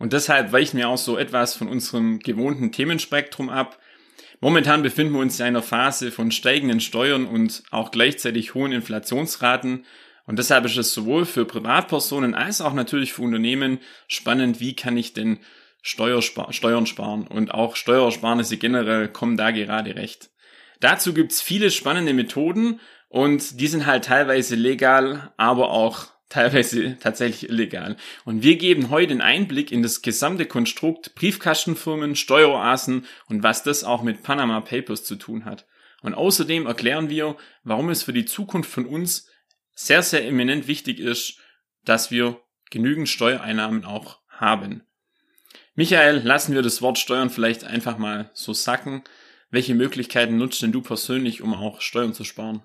und deshalb weichen wir auch so etwas von unserem gewohnten Themenspektrum ab. Momentan befinden wir uns in einer Phase von steigenden Steuern und auch gleichzeitig hohen Inflationsraten. Und deshalb ist es sowohl für Privatpersonen als auch natürlich für Unternehmen spannend, wie kann ich denn Steuerspar Steuern sparen. Und auch Steuersparnisse generell kommen da gerade recht. Dazu gibt's viele spannende Methoden und die sind halt teilweise legal, aber auch teilweise tatsächlich illegal. Und wir geben heute einen Einblick in das gesamte Konstrukt Briefkastenfirmen, Steueroasen und was das auch mit Panama Papers zu tun hat. Und außerdem erklären wir, warum es für die Zukunft von uns sehr, sehr eminent wichtig ist, dass wir genügend Steuereinnahmen auch haben. Michael, lassen wir das Wort Steuern vielleicht einfach mal so sacken. Welche Möglichkeiten nutzt denn du persönlich, um auch Steuern zu sparen?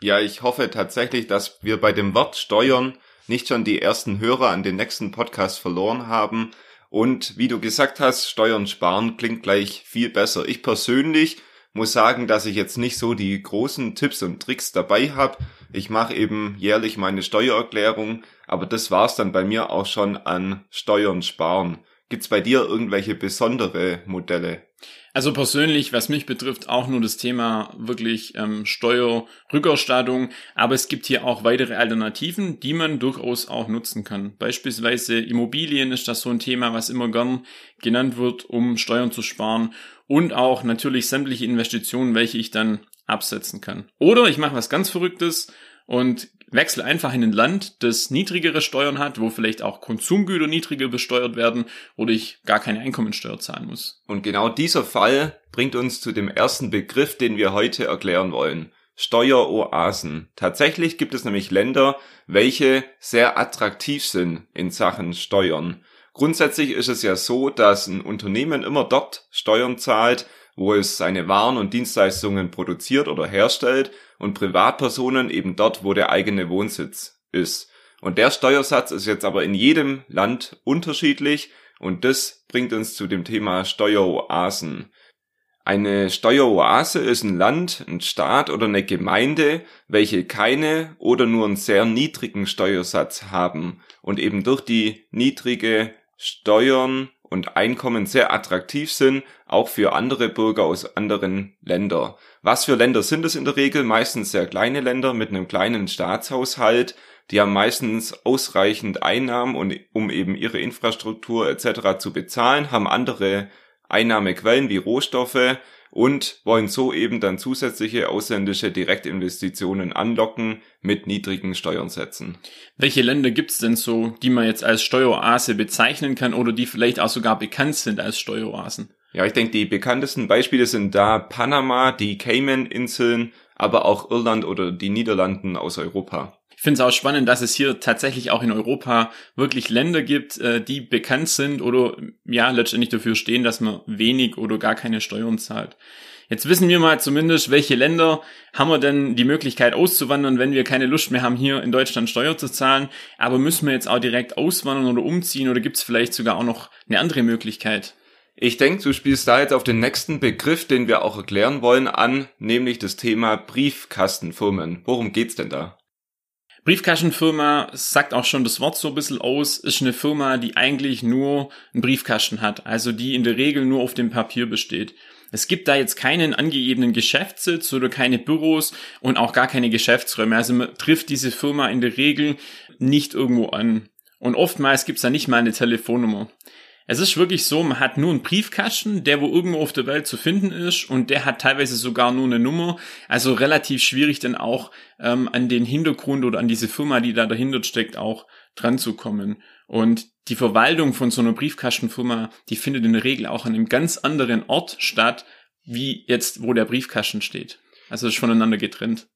Ja, ich hoffe tatsächlich, dass wir bei dem Wort Steuern nicht schon die ersten Hörer an den nächsten Podcast verloren haben. Und wie du gesagt hast, Steuern sparen klingt gleich viel besser. Ich persönlich muss sagen, dass ich jetzt nicht so die großen Tipps und Tricks dabei habe. Ich mache eben jährlich meine Steuererklärung, aber das war's dann bei mir auch schon an Steuern sparen. Gibt's bei dir irgendwelche besondere Modelle? Also persönlich, was mich betrifft, auch nur das Thema wirklich ähm, Steuerrückerstattung. Aber es gibt hier auch weitere Alternativen, die man durchaus auch nutzen kann. Beispielsweise Immobilien ist das so ein Thema, was immer gern genannt wird, um Steuern zu sparen. Und auch natürlich sämtliche Investitionen, welche ich dann absetzen kann. Oder ich mache was ganz Verrücktes und wechsle einfach in ein Land, das niedrigere Steuern hat, wo vielleicht auch Konsumgüter niedriger besteuert werden oder ich gar keine Einkommensteuer zahlen muss. Und genau dieser Fall bringt uns zu dem ersten Begriff, den wir heute erklären wollen. Steueroasen. Tatsächlich gibt es nämlich Länder, welche sehr attraktiv sind in Sachen Steuern. Grundsätzlich ist es ja so, dass ein Unternehmen immer dort Steuern zahlt, wo es seine Waren und Dienstleistungen produziert oder herstellt und Privatpersonen eben dort, wo der eigene Wohnsitz ist. Und der Steuersatz ist jetzt aber in jedem Land unterschiedlich und das bringt uns zu dem Thema Steueroasen. Eine Steueroase ist ein Land, ein Staat oder eine Gemeinde, welche keine oder nur einen sehr niedrigen Steuersatz haben und eben durch die niedrige Steuern und Einkommen sehr attraktiv sind, auch für andere Bürger aus anderen Ländern. Was für Länder sind es in der Regel? Meistens sehr kleine Länder mit einem kleinen Staatshaushalt. Die haben meistens ausreichend Einnahmen, um eben ihre Infrastruktur etc. zu bezahlen, haben andere Einnahmequellen wie Rohstoffe und wollen so eben dann zusätzliche ausländische Direktinvestitionen anlocken mit niedrigen Steuernsätzen. Welche Länder gibt's denn so, die man jetzt als Steueroase bezeichnen kann oder die vielleicht auch sogar bekannt sind als Steueroasen? Ja, ich denke, die bekanntesten Beispiele sind da Panama, die Cayman-Inseln, aber auch Irland oder die Niederlanden aus Europa finde es auch spannend, dass es hier tatsächlich auch in Europa wirklich Länder gibt, äh, die bekannt sind oder ja letztendlich dafür stehen, dass man wenig oder gar keine Steuern zahlt. Jetzt wissen wir mal zumindest, welche Länder haben wir denn die Möglichkeit auszuwandern, wenn wir keine Lust mehr haben, hier in Deutschland Steuer zu zahlen. Aber müssen wir jetzt auch direkt auswandern oder umziehen oder gibt es vielleicht sogar auch noch eine andere Möglichkeit? Ich denke, du spielst da jetzt auf den nächsten Begriff, den wir auch erklären wollen, an, nämlich das Thema Briefkastenfirmen. Worum geht's denn da? Briefkastenfirma sagt auch schon das Wort so ein bisschen aus, ist eine Firma, die eigentlich nur einen Briefkasten hat, also die in der Regel nur auf dem Papier besteht. Es gibt da jetzt keinen angegebenen Geschäftssitz oder keine Büros und auch gar keine Geschäftsräume. Also man trifft diese Firma in der Regel nicht irgendwo an. Und oftmals gibt's da nicht mal eine Telefonnummer. Es ist wirklich so, man hat nur einen Briefkasten, der wo irgendwo auf der Welt zu finden ist und der hat teilweise sogar nur eine Nummer. Also relativ schwierig dann auch ähm, an den Hintergrund oder an diese Firma, die da dahinter steckt, auch dran zu kommen. Und die Verwaltung von so einer Briefkastenfirma, die findet in der Regel auch an einem ganz anderen Ort statt, wie jetzt, wo der Briefkasten steht. Also ist voneinander getrennt.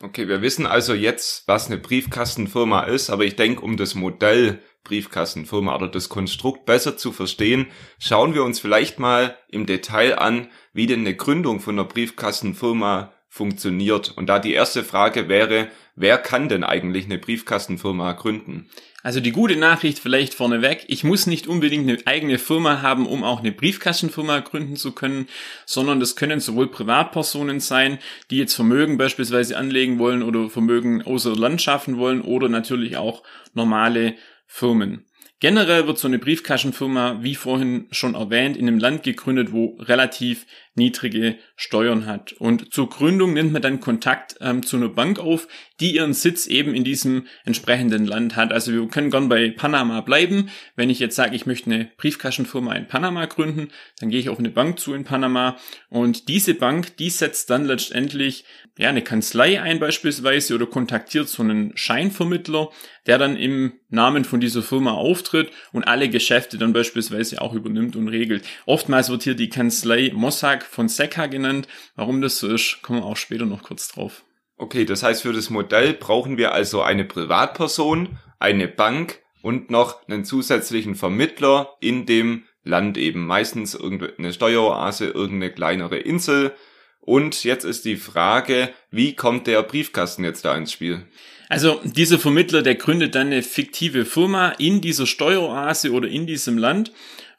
Okay, wir wissen also jetzt, was eine Briefkastenfirma ist, aber ich denke, um das Modell Briefkastenfirma oder das Konstrukt besser zu verstehen, schauen wir uns vielleicht mal im Detail an, wie denn eine Gründung von einer Briefkastenfirma funktioniert. Und da die erste Frage wäre, wer kann denn eigentlich eine Briefkastenfirma gründen? Also die gute Nachricht vielleicht vorneweg, ich muss nicht unbedingt eine eigene Firma haben, um auch eine Briefkastenfirma gründen zu können, sondern das können sowohl Privatpersonen sein, die jetzt Vermögen beispielsweise anlegen wollen oder Vermögen außer Land schaffen wollen oder natürlich auch normale Firmen. Generell wird so eine Briefkastenfirma, wie vorhin schon erwähnt, in einem Land gegründet, wo relativ niedrige Steuern hat. Und zur Gründung nimmt man dann Kontakt ähm, zu einer Bank auf, die ihren Sitz eben in diesem entsprechenden Land hat. Also wir können gern bei Panama bleiben. Wenn ich jetzt sage, ich möchte eine Briefkastenfirma in Panama gründen, dann gehe ich auf eine Bank zu in Panama und diese Bank, die setzt dann letztendlich ja eine Kanzlei ein beispielsweise oder kontaktiert so einen Scheinvermittler, der dann im Namen von dieser Firma auftritt und alle Geschäfte dann beispielsweise auch übernimmt und regelt. Oftmals wird hier die Kanzlei Mossack von Fonseca genannt. Warum das so ist, kommen wir auch später noch kurz drauf. Okay, das heißt, für das Modell brauchen wir also eine Privatperson, eine Bank und noch einen zusätzlichen Vermittler in dem Land eben. Meistens irgendeine Steueroase, irgendeine kleinere Insel. Und jetzt ist die Frage, wie kommt der Briefkasten jetzt da ins Spiel? Also dieser Vermittler, der gründet dann eine fiktive Firma in dieser Steueroase oder in diesem Land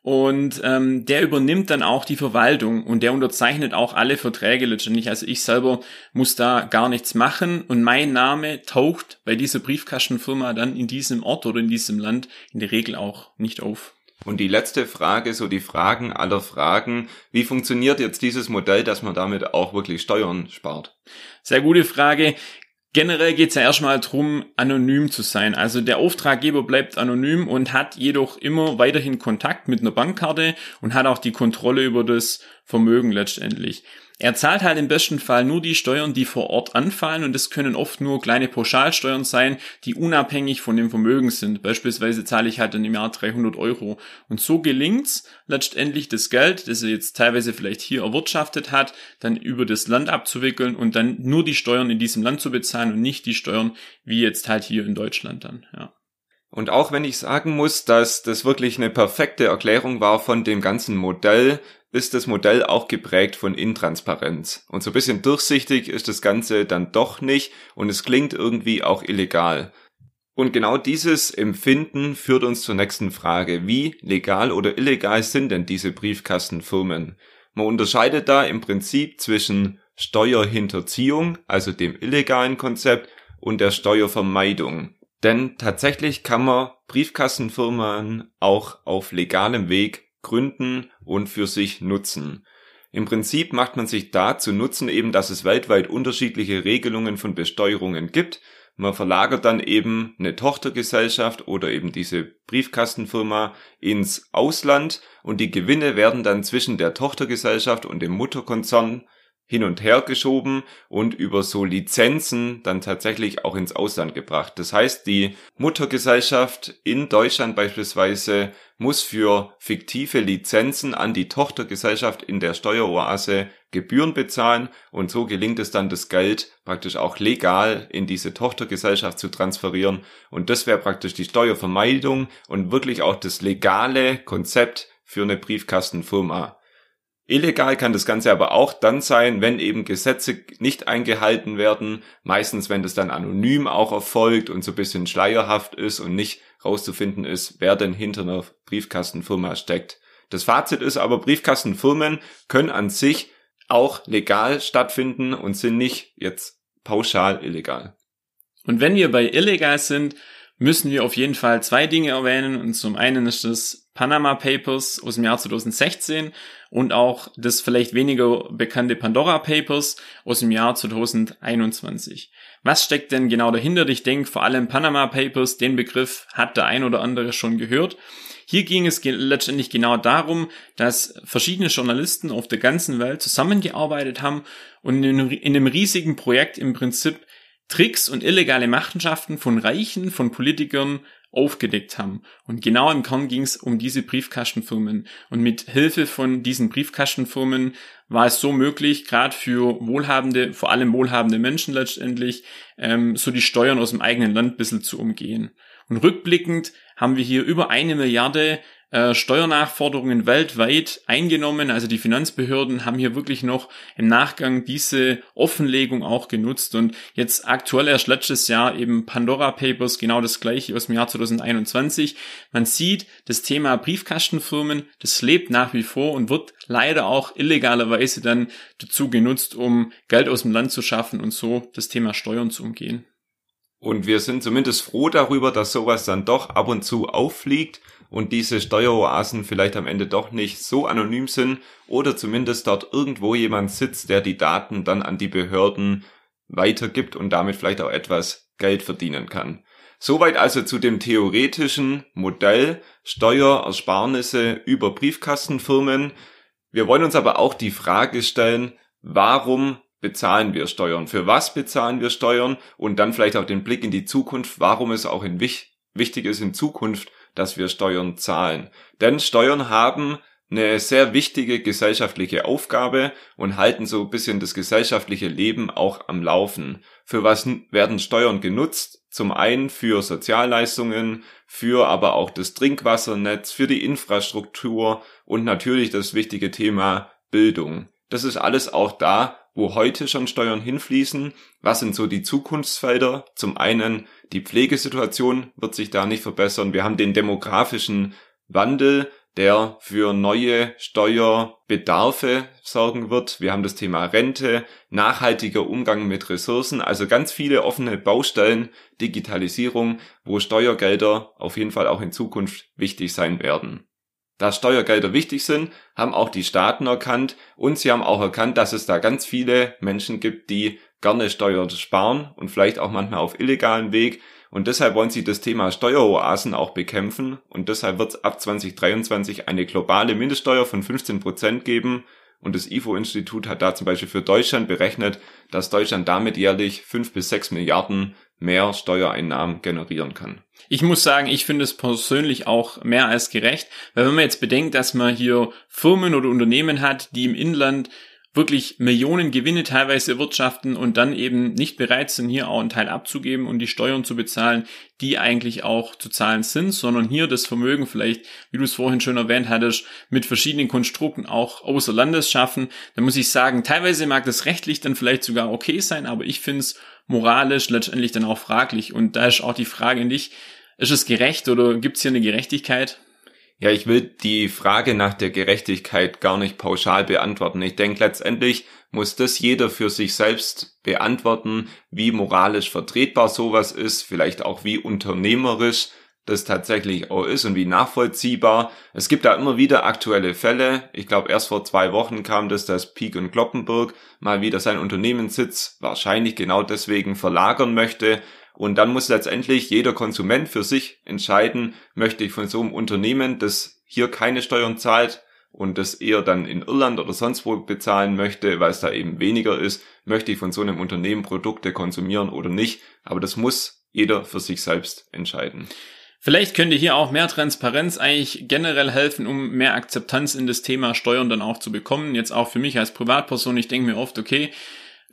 und ähm, der übernimmt dann auch die Verwaltung und der unterzeichnet auch alle Verträge letztendlich. Also ich selber muss da gar nichts machen und mein Name taucht bei dieser Briefkastenfirma dann in diesem Ort oder in diesem Land in der Regel auch nicht auf. Und die letzte Frage, so die Fragen aller Fragen, wie funktioniert jetzt dieses Modell, dass man damit auch wirklich Steuern spart? Sehr gute Frage. Generell geht es ja erstmal darum, anonym zu sein. Also der Auftraggeber bleibt anonym und hat jedoch immer weiterhin Kontakt mit einer Bankkarte und hat auch die Kontrolle über das Vermögen letztendlich. Er zahlt halt im besten Fall nur die Steuern, die vor Ort anfallen und das können oft nur kleine Pauschalsteuern sein, die unabhängig von dem Vermögen sind. Beispielsweise zahle ich halt dann im Jahr 300 Euro. Und so gelingt's letztendlich das Geld, das er jetzt teilweise vielleicht hier erwirtschaftet hat, dann über das Land abzuwickeln und dann nur die Steuern in diesem Land zu bezahlen und nicht die Steuern wie jetzt halt hier in Deutschland dann, ja. Und auch wenn ich sagen muss, dass das wirklich eine perfekte Erklärung war von dem ganzen Modell, ist das Modell auch geprägt von Intransparenz. Und so ein bisschen durchsichtig ist das Ganze dann doch nicht und es klingt irgendwie auch illegal. Und genau dieses Empfinden führt uns zur nächsten Frage. Wie legal oder illegal sind denn diese Briefkastenfirmen? Man unterscheidet da im Prinzip zwischen Steuerhinterziehung, also dem illegalen Konzept, und der Steuervermeidung. Denn tatsächlich kann man Briefkastenfirmen auch auf legalem Weg gründen und für sich nutzen. Im Prinzip macht man sich da zu nutzen eben, dass es weltweit unterschiedliche Regelungen von Besteuerungen gibt. Man verlagert dann eben eine Tochtergesellschaft oder eben diese Briefkastenfirma ins Ausland und die Gewinne werden dann zwischen der Tochtergesellschaft und dem Mutterkonzern hin und her geschoben und über so Lizenzen dann tatsächlich auch ins Ausland gebracht. Das heißt, die Muttergesellschaft in Deutschland beispielsweise muss für fiktive Lizenzen an die Tochtergesellschaft in der Steueroase Gebühren bezahlen und so gelingt es dann, das Geld praktisch auch legal in diese Tochtergesellschaft zu transferieren und das wäre praktisch die Steuervermeidung und wirklich auch das legale Konzept für eine Briefkastenfirma. Illegal kann das Ganze aber auch dann sein, wenn eben Gesetze nicht eingehalten werden, meistens wenn das dann anonym auch erfolgt und so ein bisschen schleierhaft ist und nicht rauszufinden ist, wer denn hinter einer Briefkastenfirma steckt. Das Fazit ist aber, Briefkastenfirmen können an sich auch legal stattfinden und sind nicht jetzt pauschal illegal. Und wenn wir bei illegal sind, müssen wir auf jeden Fall zwei Dinge erwähnen. Und zum einen ist das Panama Papers aus dem Jahr 2016 und auch das vielleicht weniger bekannte Pandora Papers aus dem Jahr 2021. Was steckt denn genau dahinter? Ich denke vor allem Panama Papers, den Begriff hat der ein oder andere schon gehört. Hier ging es letztendlich genau darum, dass verschiedene Journalisten auf der ganzen Welt zusammengearbeitet haben und in einem riesigen Projekt im Prinzip Tricks und illegale Machenschaften von Reichen, von Politikern aufgedeckt haben. Und genau im Kern ging es um diese Briefkastenfirmen. Und mit Hilfe von diesen Briefkastenfirmen war es so möglich, gerade für wohlhabende, vor allem wohlhabende Menschen letztendlich, ähm, so die Steuern aus dem eigenen Land ein bisschen zu umgehen. Und rückblickend haben wir hier über eine Milliarde äh, Steuernachforderungen weltweit eingenommen. Also die Finanzbehörden haben hier wirklich noch im Nachgang diese Offenlegung auch genutzt und jetzt aktuell erst letztes Jahr eben Pandora Papers, genau das gleiche aus dem Jahr 2021. Man sieht, das Thema Briefkastenfirmen, das lebt nach wie vor und wird leider auch illegalerweise dann dazu genutzt, um Geld aus dem Land zu schaffen und so das Thema Steuern zu umgehen. Und wir sind zumindest froh darüber, dass sowas dann doch ab und zu auffliegt und diese Steueroasen vielleicht am Ende doch nicht so anonym sind oder zumindest dort irgendwo jemand sitzt, der die Daten dann an die Behörden weitergibt und damit vielleicht auch etwas Geld verdienen kann. Soweit also zu dem theoretischen Modell Steuerersparnisse über Briefkastenfirmen. Wir wollen uns aber auch die Frage stellen, warum bezahlen wir Steuern? Für was bezahlen wir Steuern? Und dann vielleicht auch den Blick in die Zukunft, warum es auch in wichtig ist in Zukunft dass wir Steuern zahlen. Denn Steuern haben eine sehr wichtige gesellschaftliche Aufgabe und halten so ein bisschen das gesellschaftliche Leben auch am Laufen. Für was werden Steuern genutzt? Zum einen für Sozialleistungen, für aber auch das Trinkwassernetz, für die Infrastruktur und natürlich das wichtige Thema Bildung. Das ist alles auch da, wo heute schon Steuern hinfließen. Was sind so die Zukunftsfelder? Zum einen die Pflegesituation wird sich da nicht verbessern. Wir haben den demografischen Wandel, der für neue Steuerbedarfe sorgen wird. Wir haben das Thema Rente, nachhaltiger Umgang mit Ressourcen, also ganz viele offene Baustellen, Digitalisierung, wo Steuergelder auf jeden Fall auch in Zukunft wichtig sein werden. Da Steuergelder wichtig sind, haben auch die Staaten erkannt und sie haben auch erkannt, dass es da ganz viele Menschen gibt, die gerne Steuern sparen und vielleicht auch manchmal auf illegalen Weg. Und deshalb wollen sie das Thema Steueroasen auch bekämpfen. Und deshalb wird es ab 2023 eine globale Mindeststeuer von 15 Prozent geben. Und das IFO-Institut hat da zum Beispiel für Deutschland berechnet, dass Deutschland damit jährlich fünf bis sechs Milliarden mehr Steuereinnahmen generieren kann. Ich muss sagen, ich finde es persönlich auch mehr als gerecht, weil wenn man jetzt bedenkt, dass man hier Firmen oder Unternehmen hat, die im Inland wirklich Millionen Gewinne teilweise erwirtschaften und dann eben nicht bereit sind, hier auch einen Teil abzugeben und die Steuern zu bezahlen, die eigentlich auch zu zahlen sind, sondern hier das Vermögen vielleicht, wie du es vorhin schon erwähnt hattest, mit verschiedenen Konstrukten auch außer Landes schaffen, dann muss ich sagen, teilweise mag das rechtlich dann vielleicht sogar okay sein, aber ich finde es moralisch letztendlich dann auch fraglich. Und da ist auch die Frage in dich, ist es gerecht oder gibt es hier eine Gerechtigkeit? Ja, ich will die Frage nach der Gerechtigkeit gar nicht pauschal beantworten. Ich denke, letztendlich muss das jeder für sich selbst beantworten, wie moralisch vertretbar sowas ist, vielleicht auch wie unternehmerisch das tatsächlich auch ist und wie nachvollziehbar. Es gibt da immer wieder aktuelle Fälle. Ich glaube, erst vor zwei Wochen kam das, dass Peak und Kloppenburg mal wieder seinen Unternehmenssitz wahrscheinlich genau deswegen verlagern möchte. Und dann muss letztendlich jeder Konsument für sich entscheiden, möchte ich von so einem Unternehmen, das hier keine Steuern zahlt und das eher dann in Irland oder sonst wo bezahlen möchte, weil es da eben weniger ist, möchte ich von so einem Unternehmen Produkte konsumieren oder nicht. Aber das muss jeder für sich selbst entscheiden. Vielleicht könnte hier auch mehr Transparenz eigentlich generell helfen, um mehr Akzeptanz in das Thema Steuern dann auch zu bekommen. Jetzt auch für mich als Privatperson, ich denke mir oft, okay,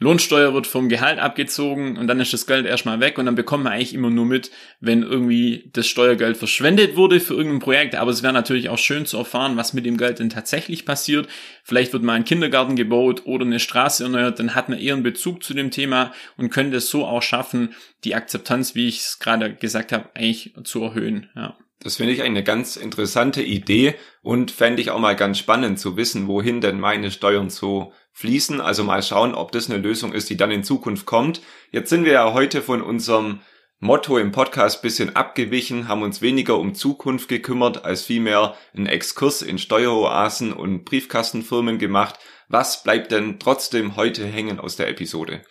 Lohnsteuer wird vom Gehalt abgezogen und dann ist das Geld erstmal weg und dann bekommt man eigentlich immer nur mit, wenn irgendwie das Steuergeld verschwendet wurde für irgendein Projekt. Aber es wäre natürlich auch schön zu erfahren, was mit dem Geld denn tatsächlich passiert. Vielleicht wird mal ein Kindergarten gebaut oder eine Straße erneuert, dann hat man eher einen Bezug zu dem Thema und könnte es so auch schaffen, die Akzeptanz, wie ich es gerade gesagt habe, eigentlich zu erhöhen. Ja. Das finde ich eine ganz interessante Idee und fände ich auch mal ganz spannend zu wissen, wohin denn meine Steuern so fließen. Also mal schauen, ob das eine Lösung ist, die dann in Zukunft kommt. Jetzt sind wir ja heute von unserem Motto im Podcast bisschen abgewichen, haben uns weniger um Zukunft gekümmert, als vielmehr einen Exkurs in Steueroasen und Briefkastenfirmen gemacht. Was bleibt denn trotzdem heute hängen aus der Episode?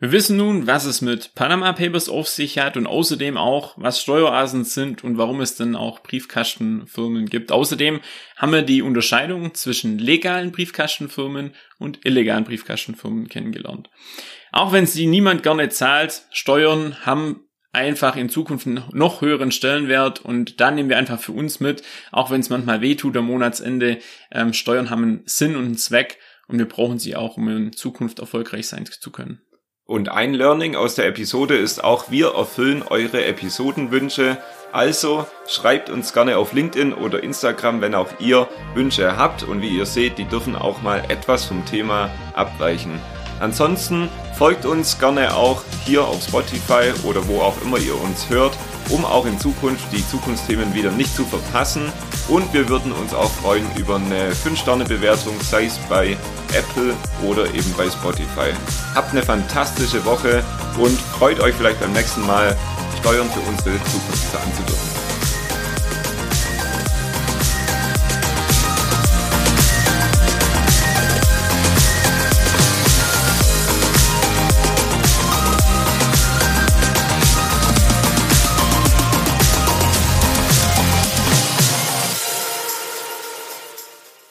Wir wissen nun, was es mit Panama Papers auf sich hat und außerdem auch, was Steueroasen sind und warum es denn auch Briefkastenfirmen gibt. Außerdem haben wir die Unterscheidung zwischen legalen Briefkastenfirmen und illegalen Briefkastenfirmen kennengelernt. Auch wenn sie niemand gerne zahlt, Steuern haben einfach in Zukunft einen noch höheren Stellenwert und da nehmen wir einfach für uns mit, auch wenn es manchmal wehtut am Monatsende, ähm, Steuern haben einen Sinn und einen Zweck und wir brauchen sie auch, um in Zukunft erfolgreich sein zu können. Und ein Learning aus der Episode ist auch, wir erfüllen eure Episodenwünsche. Also schreibt uns gerne auf LinkedIn oder Instagram, wenn auch ihr Wünsche habt. Und wie ihr seht, die dürfen auch mal etwas vom Thema abweichen. Ansonsten folgt uns gerne auch hier auf Spotify oder wo auch immer ihr uns hört, um auch in Zukunft die Zukunftsthemen wieder nicht zu verpassen. Und wir würden uns auch freuen über eine 5-Sterne-Bewertung, sei es bei Apple oder eben bei Spotify. Habt eine fantastische Woche und freut euch vielleicht beim nächsten Mal, Steuern für unsere Zukunft planen zu dürfen.